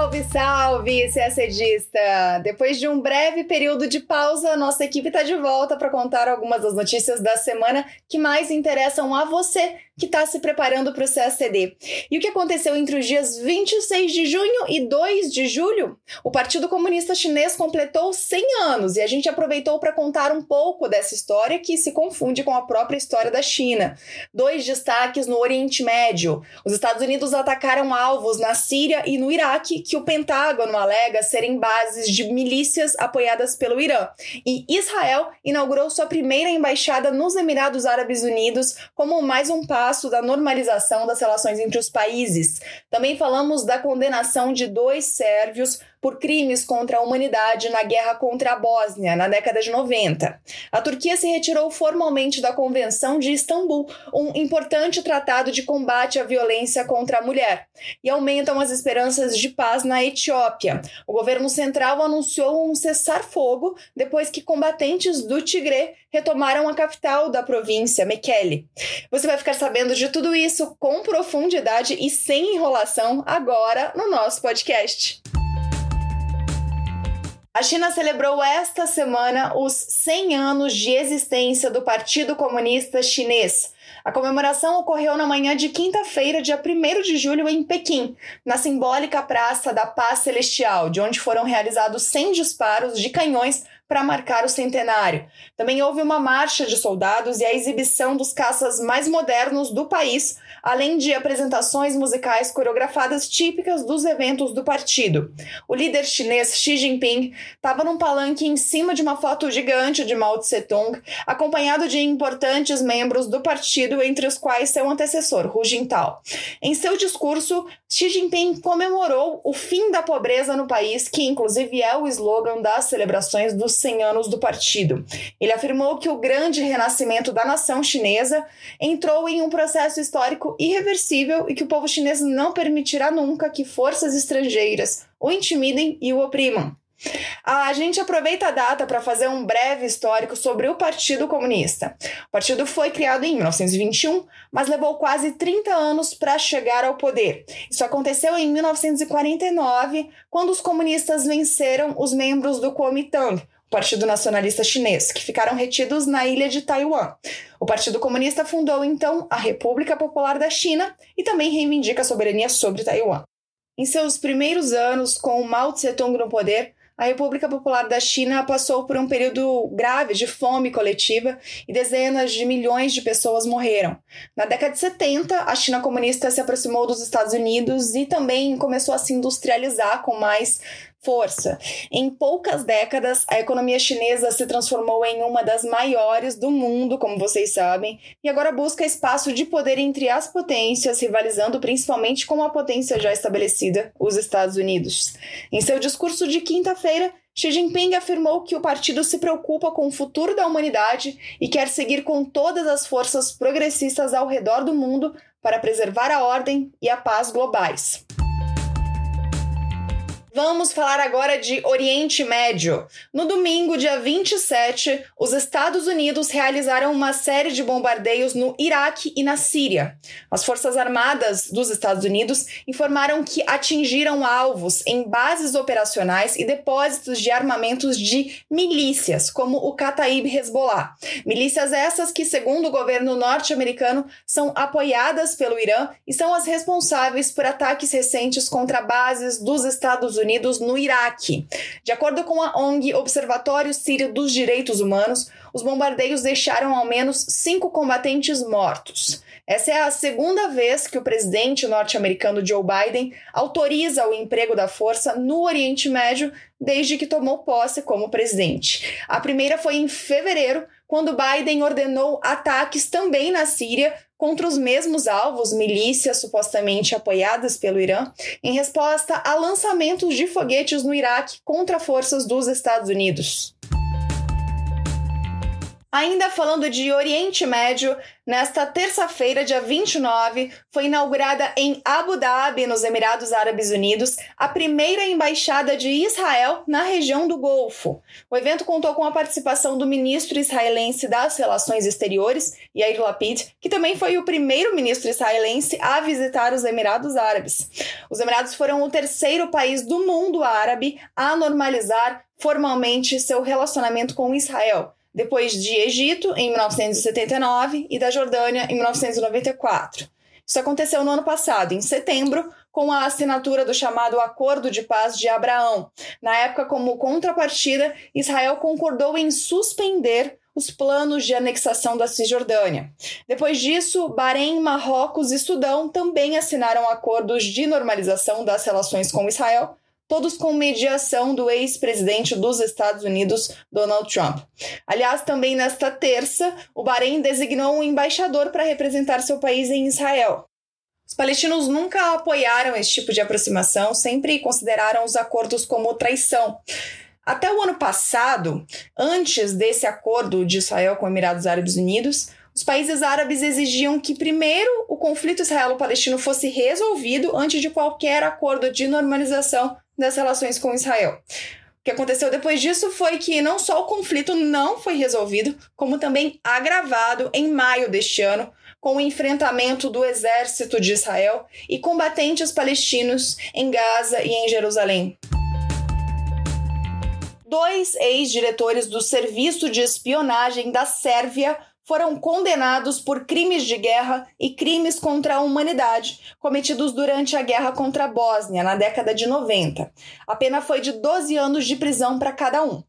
Salve, salve, CACDista! Depois de um breve período de pausa, nossa equipe está de volta para contar algumas das notícias da semana que mais interessam a você que está se preparando para o CACD. E o que aconteceu entre os dias 26 de junho e 2 de julho? O Partido Comunista Chinês completou 100 anos e a gente aproveitou para contar um pouco dessa história que se confunde com a própria história da China. Dois destaques no Oriente Médio. Os Estados Unidos atacaram alvos na Síria e no Iraque que o Pentágono alega serem bases de milícias apoiadas pelo Irã. E Israel inaugurou sua primeira embaixada nos Emirados Árabes Unidos como mais um passo passo da normalização das relações entre os países. Também falamos da condenação de dois sérvios por crimes contra a humanidade na guerra contra a Bósnia, na década de 90. A Turquia se retirou formalmente da Convenção de Istambul, um importante tratado de combate à violência contra a mulher, e aumentam as esperanças de paz na Etiópia. O governo central anunciou um cessar-fogo depois que combatentes do Tigre retomaram a capital da província, Mekele. Você vai ficar sabendo de tudo isso com profundidade e sem enrolação agora no nosso podcast. A China celebrou esta semana os 100 anos de existência do Partido Comunista Chinês. A comemoração ocorreu na manhã de quinta-feira, dia 1 de julho, em Pequim, na simbólica Praça da Paz Celestial, de onde foram realizados 100 disparos de canhões para marcar o centenário. Também houve uma marcha de soldados e a exibição dos caças mais modernos do país, além de apresentações musicais coreografadas típicas dos eventos do partido. O líder chinês Xi Jinping estava num palanque em cima de uma foto gigante de Mao Tse-tung, acompanhado de importantes membros do partido, entre os quais seu antecessor, Hu Jintao. Em seu discurso, Xi Jinping comemorou o fim da pobreza no país, que inclusive é o slogan das celebrações dos 100 anos do partido. Ele afirmou que o grande renascimento da nação chinesa entrou em um processo histórico irreversível e que o povo chinês não permitirá nunca que forças estrangeiras o intimidem e o oprimam. A gente aproveita a data para fazer um breve histórico sobre o Partido Comunista. O partido foi criado em 1921, mas levou quase 30 anos para chegar ao poder. Isso aconteceu em 1949, quando os comunistas venceram os membros do Kuomintang, Partido Nacionalista Chinês, que ficaram retidos na ilha de Taiwan. O Partido Comunista fundou então a República Popular da China e também reivindica a soberania sobre Taiwan. Em seus primeiros anos, com Mao Tse-tung no poder, a República Popular da China passou por um período grave de fome coletiva e dezenas de milhões de pessoas morreram. Na década de 70, a China comunista se aproximou dos Estados Unidos e também começou a se industrializar com mais força. Em poucas décadas, a economia chinesa se transformou em uma das maiores do mundo, como vocês sabem, e agora busca espaço de poder entre as potências, rivalizando principalmente com a potência já estabelecida, os Estados Unidos. Em seu discurso de quinta-feira, Xi Jinping afirmou que o partido se preocupa com o futuro da humanidade e quer seguir com todas as forças progressistas ao redor do mundo para preservar a ordem e a paz globais. Vamos falar agora de Oriente Médio. No domingo, dia 27, os Estados Unidos realizaram uma série de bombardeios no Iraque e na Síria. As Forças Armadas dos Estados Unidos informaram que atingiram alvos em bases operacionais e depósitos de armamentos de milícias, como o Kataib Hezbollah. Milícias essas que, segundo o governo norte-americano, são apoiadas pelo Irã e são as responsáveis por ataques recentes contra bases dos Estados Unidos no Iraque. De acordo com a ONG Observatório Sírio dos Direitos Humanos, os bombardeios deixaram ao menos cinco combatentes mortos. Essa é a segunda vez que o presidente norte-americano Joe Biden autoriza o emprego da força no Oriente Médio desde que tomou posse como presidente. A primeira foi em fevereiro, quando Biden ordenou ataques também na Síria contra os mesmos alvos, milícias supostamente apoiadas pelo Irã, em resposta a lançamentos de foguetes no Iraque contra forças dos Estados Unidos. Ainda falando de Oriente Médio, nesta terça-feira, dia 29, foi inaugurada em Abu Dhabi, nos Emirados Árabes Unidos, a primeira embaixada de Israel na região do Golfo. O evento contou com a participação do ministro israelense das Relações Exteriores, Yair Lapid, que também foi o primeiro ministro israelense a visitar os Emirados Árabes. Os Emirados foram o terceiro país do mundo árabe a normalizar formalmente seu relacionamento com Israel depois de Egito, em 1979, e da Jordânia, em 1994. Isso aconteceu no ano passado, em setembro, com a assinatura do chamado Acordo de Paz de Abraão. Na época, como contrapartida, Israel concordou em suspender os planos de anexação da Cisjordânia. Depois disso, Bahrein, Marrocos e Sudão também assinaram acordos de normalização das relações com Israel, todos com mediação do ex-presidente dos Estados Unidos, Donald Trump. Aliás, também nesta terça, o Bahrein designou um embaixador para representar seu país em Israel. Os palestinos nunca apoiaram esse tipo de aproximação, sempre consideraram os acordos como traição. Até o ano passado, antes desse acordo de Israel com Emirados Árabes Unidos, os países árabes exigiam que primeiro o conflito israelo-palestino fosse resolvido antes de qualquer acordo de normalização das relações com Israel. O que aconteceu depois disso foi que não só o conflito não foi resolvido, como também agravado em maio deste ano, com o enfrentamento do exército de Israel e combatentes palestinos em Gaza e em Jerusalém. Dois ex-diretores do Serviço de Espionagem da Sérvia foram condenados por crimes de guerra e crimes contra a humanidade cometidos durante a guerra contra a Bósnia, na década de 90. A pena foi de 12 anos de prisão para cada um.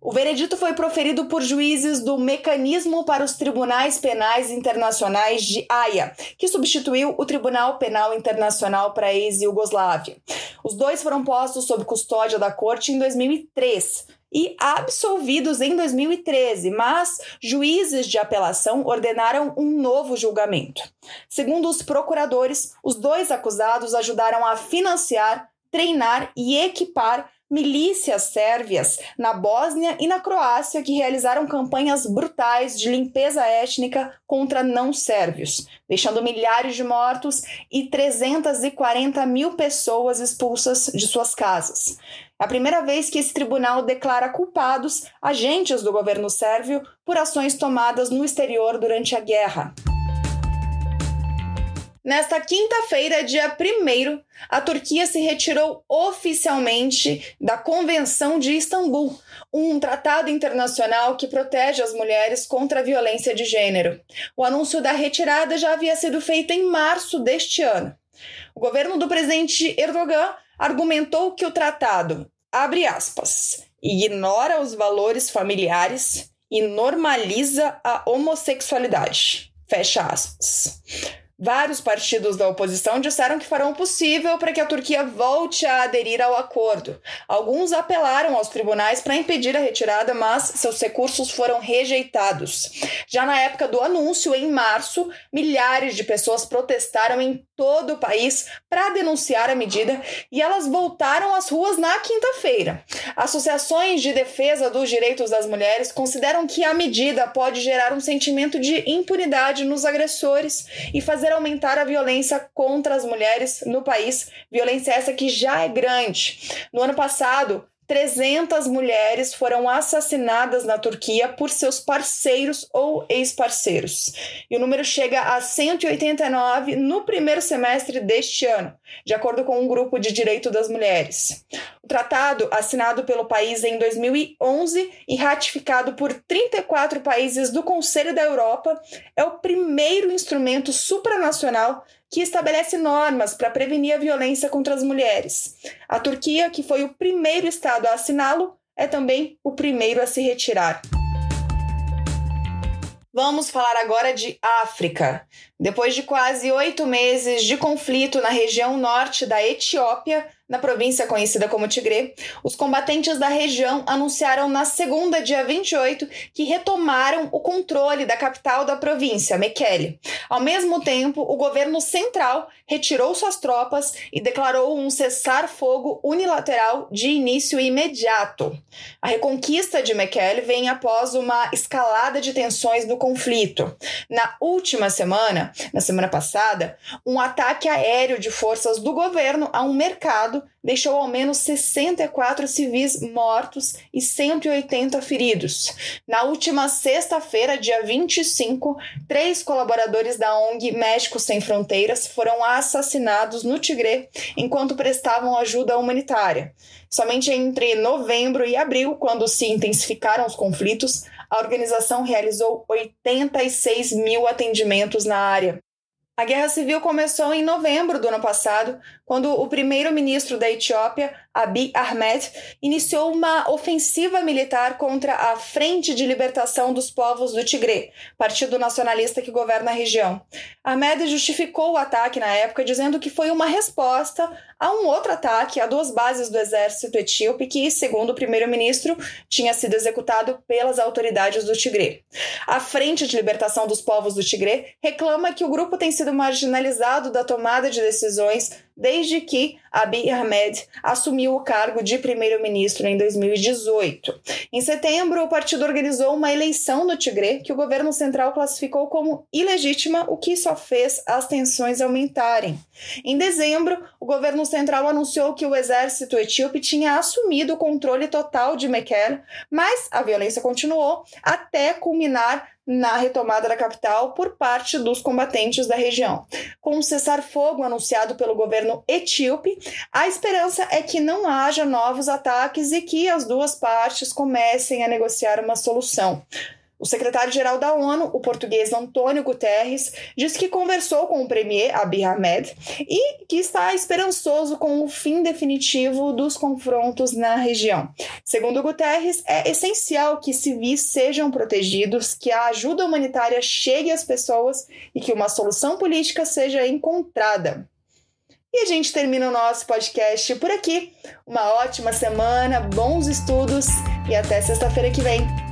O veredito foi proferido por juízes do Mecanismo para os Tribunais Penais Internacionais de Haia, que substituiu o Tribunal Penal Internacional para a ex-Yugoslávia. Os dois foram postos sob custódia da corte em 2003 e absolvidos em 2013, mas juízes de apelação ordenaram um novo julgamento. Segundo os procuradores, os dois acusados ajudaram a financiar, treinar e equipar milícias sérvias na Bósnia e na Croácia que realizaram campanhas brutais de limpeza étnica contra não sérvios, deixando milhares de mortos e 340 mil pessoas expulsas de suas casas. É a primeira vez que esse tribunal declara culpados agentes do governo sérvio por ações tomadas no exterior durante a guerra. Nesta quinta-feira, dia 1, a Turquia se retirou oficialmente da Convenção de Istambul, um tratado internacional que protege as mulheres contra a violência de gênero. O anúncio da retirada já havia sido feito em março deste ano. O governo do presidente Erdogan argumentou que o tratado, abre aspas, ignora os valores familiares e normaliza a homossexualidade. Fecha aspas. Vários partidos da oposição disseram que farão o possível para que a Turquia volte a aderir ao acordo. Alguns apelaram aos tribunais para impedir a retirada, mas seus recursos foram rejeitados. Já na época do anúncio, em março, milhares de pessoas protestaram em todo o país para denunciar a medida e elas voltaram às ruas na quinta-feira. Associações de defesa dos direitos das mulheres consideram que a medida pode gerar um sentimento de impunidade nos agressores e fazer aumentar a violência contra as mulheres no país, violência essa que já é grande. No ano passado, 300 mulheres foram assassinadas na Turquia por seus parceiros ou ex-parceiros. E o número chega a 189 no primeiro semestre deste ano, de acordo com um grupo de direito das mulheres. O tratado, assinado pelo país em 2011 e ratificado por 34 países do Conselho da Europa, é o primeiro instrumento supranacional que estabelece normas para prevenir a violência contra as mulheres. A Turquia, que foi o primeiro Estado a assiná-lo, é também o primeiro a se retirar. Vamos falar agora de África. Depois de quase oito meses de conflito na região norte da Etiópia, Na província conhecida como Tigre, os combatentes da região anunciaram na segunda, dia 28, que retomaram o controle da capital da província, Mekele. Ao mesmo tempo, o governo central retirou suas tropas e declarou um cessar-fogo unilateral de início imediato. A reconquista de Mekele vem após uma escalada de tensões no conflito. Na última semana, na semana passada, um ataque aéreo de forças do governo a um mercado deixou ao menos 64 civis mortos e 180 feridos. Na última sexta-feira, dia 25, três colaboradores da ONG Médicos Sem Fronteiras foram assassinados no Tigre enquanto prestavam ajuda humanitária. Somente entre novembro e abril, quando se intensificaram os conflitos, a organização realizou 86 mil atendimentos na área. A guerra civil começou em novembro do ano passado, quando o primeiro-ministro da Etiópia, Abiy Ahmed, iniciou uma ofensiva militar contra a Frente de Libertação dos Povos do Tigre, partido nacionalista que governa a região. Ahmed justificou o ataque na época dizendo que foi uma resposta a um outro ataque a duas bases do exército etíope que, segundo o primeiro-ministro, tinha sido executado pelas autoridades do Tigre. A Frente de Libertação dos Povos do Tigre reclama que o grupo tem sido marginalizado da tomada de decisões desde que Abiy Ahmed assumiu o cargo de primeiro-ministro em 2018. Em setembro, o partido organizou uma eleição no Tigre que o governo central classificou como ilegítima, o que só fez as tensões aumentarem. Em dezembro, o governo central anunciou que o exército etíope tinha assumido o controle total de Mekelle, mas a violência continuou até culminar na retomada da capital por parte dos combatentes da região. Com o cessar-fogo anunciado pelo governo etíope, a esperança é que não haja novos ataques e que as duas partes comecem a negociar uma solução. O secretário-geral da ONU, o português Antônio Guterres, disse que conversou com o premier Abiy Ahmed e que está esperançoso com o fim definitivo dos confrontos na região. Segundo Guterres, é essencial que civis sejam protegidos, que a ajuda humanitária chegue às pessoas e que uma solução política seja encontrada. E a gente termina o nosso podcast por aqui. Uma ótima semana, bons estudos e até sexta-feira que vem.